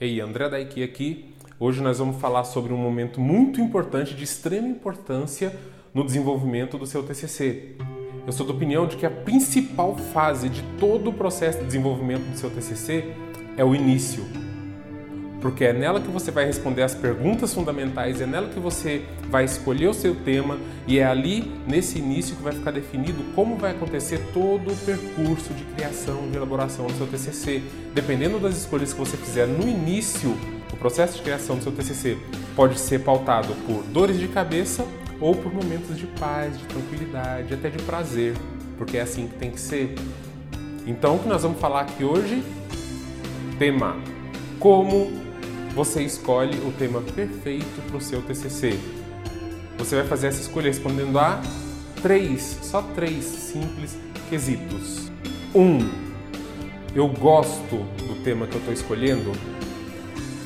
Ei, André Daiki aqui. Hoje nós vamos falar sobre um momento muito importante, de extrema importância no desenvolvimento do seu TCC. Eu sou da opinião de que a principal fase de todo o processo de desenvolvimento do seu TCC é o início porque é nela que você vai responder as perguntas fundamentais, é nela que você vai escolher o seu tema e é ali, nesse início, que vai ficar definido como vai acontecer todo o percurso de criação, de elaboração do seu TCC. Dependendo das escolhas que você fizer no início, o processo de criação do seu TCC pode ser pautado por dores de cabeça ou por momentos de paz, de tranquilidade, até de prazer, porque é assim que tem que ser. Então, o que nós vamos falar aqui hoje? Tema: Como você escolhe o tema perfeito para o seu TCC. Você vai fazer essa escolha respondendo a três, só três simples quesitos. Um, eu gosto do tema que eu estou escolhendo.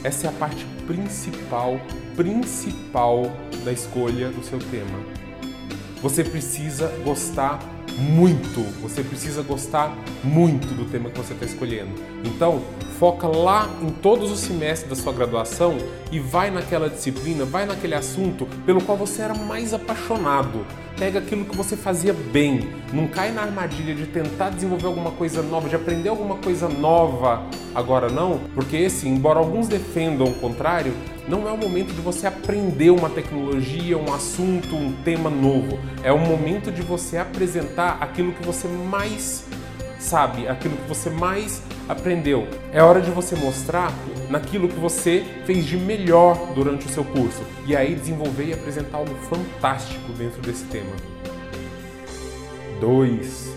Essa é a parte principal, principal da escolha do seu tema. Você precisa gostar muito, você precisa gostar muito do tema que você está escolhendo. Então, foca lá em todos os semestres da sua graduação e vai naquela disciplina, vai naquele assunto pelo qual você era mais apaixonado. Pega aquilo que você fazia bem, não cai na armadilha de tentar desenvolver alguma coisa nova, de aprender alguma coisa nova. Agora não, porque esse, embora alguns defendam o contrário, não é o momento de você aprender uma tecnologia, um assunto, um tema novo. É o momento de você apresentar aquilo que você mais sabe, aquilo que você mais aprendeu. É hora de você mostrar naquilo que você fez de melhor durante o seu curso e aí desenvolver e apresentar algo fantástico dentro desse tema. 2.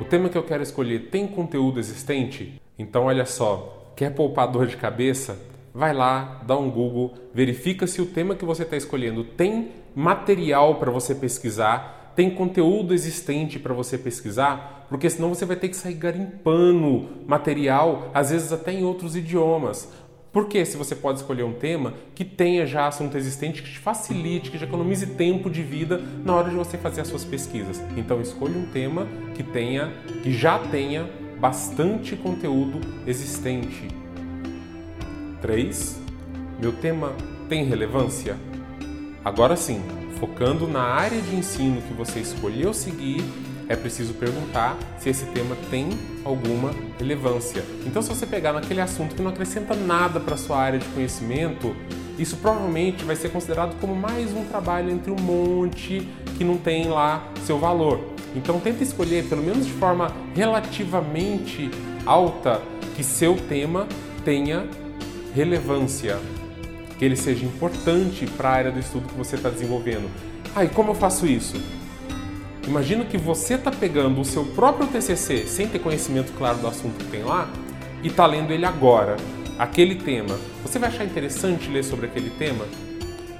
O tema que eu quero escolher tem conteúdo existente? Então olha só, quer poupar dor de cabeça? vai lá, dá um Google, verifica se o tema que você está escolhendo tem material para você pesquisar, tem conteúdo existente para você pesquisar, porque senão você vai ter que sair garimpando material, às vezes até em outros idiomas. Porque se você pode escolher um tema que tenha já assunto existente, que te facilite, que te economize tempo de vida na hora de você fazer as suas pesquisas. Então escolha um tema que tenha, que já tenha bastante conteúdo existente 3. Meu tema tem relevância? Agora sim, focando na área de ensino que você escolheu seguir, é preciso perguntar se esse tema tem alguma relevância. Então, se você pegar naquele assunto que não acrescenta nada para sua área de conhecimento, isso provavelmente vai ser considerado como mais um trabalho entre um monte que não tem lá seu valor. Então, tenta escolher, pelo menos de forma relativamente alta, que seu tema tenha relevância, que ele seja importante para a área do estudo que você está desenvolvendo. Ah, e como eu faço isso? Imagina que você está pegando o seu próprio TCC sem ter conhecimento claro do assunto que tem lá e está lendo ele agora, aquele tema. Você vai achar interessante ler sobre aquele tema?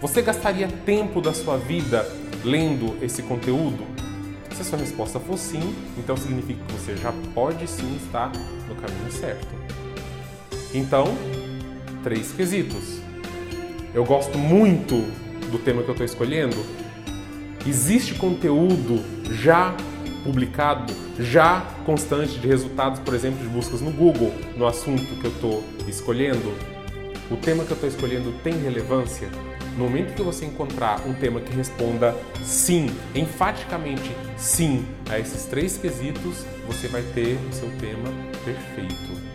Você gastaria tempo da sua vida lendo esse conteúdo? Se a sua resposta for sim, então significa que você já pode sim estar no caminho certo. Então, três quesitos. Eu gosto muito do tema que eu estou escolhendo. Existe conteúdo já publicado, já constante de resultados, por exemplo, de buscas no Google, no assunto que eu estou escolhendo? O tema que eu estou escolhendo tem relevância? No momento que você encontrar um tema que responda sim, enfaticamente sim, a esses três quesitos, você vai ter o seu tema perfeito.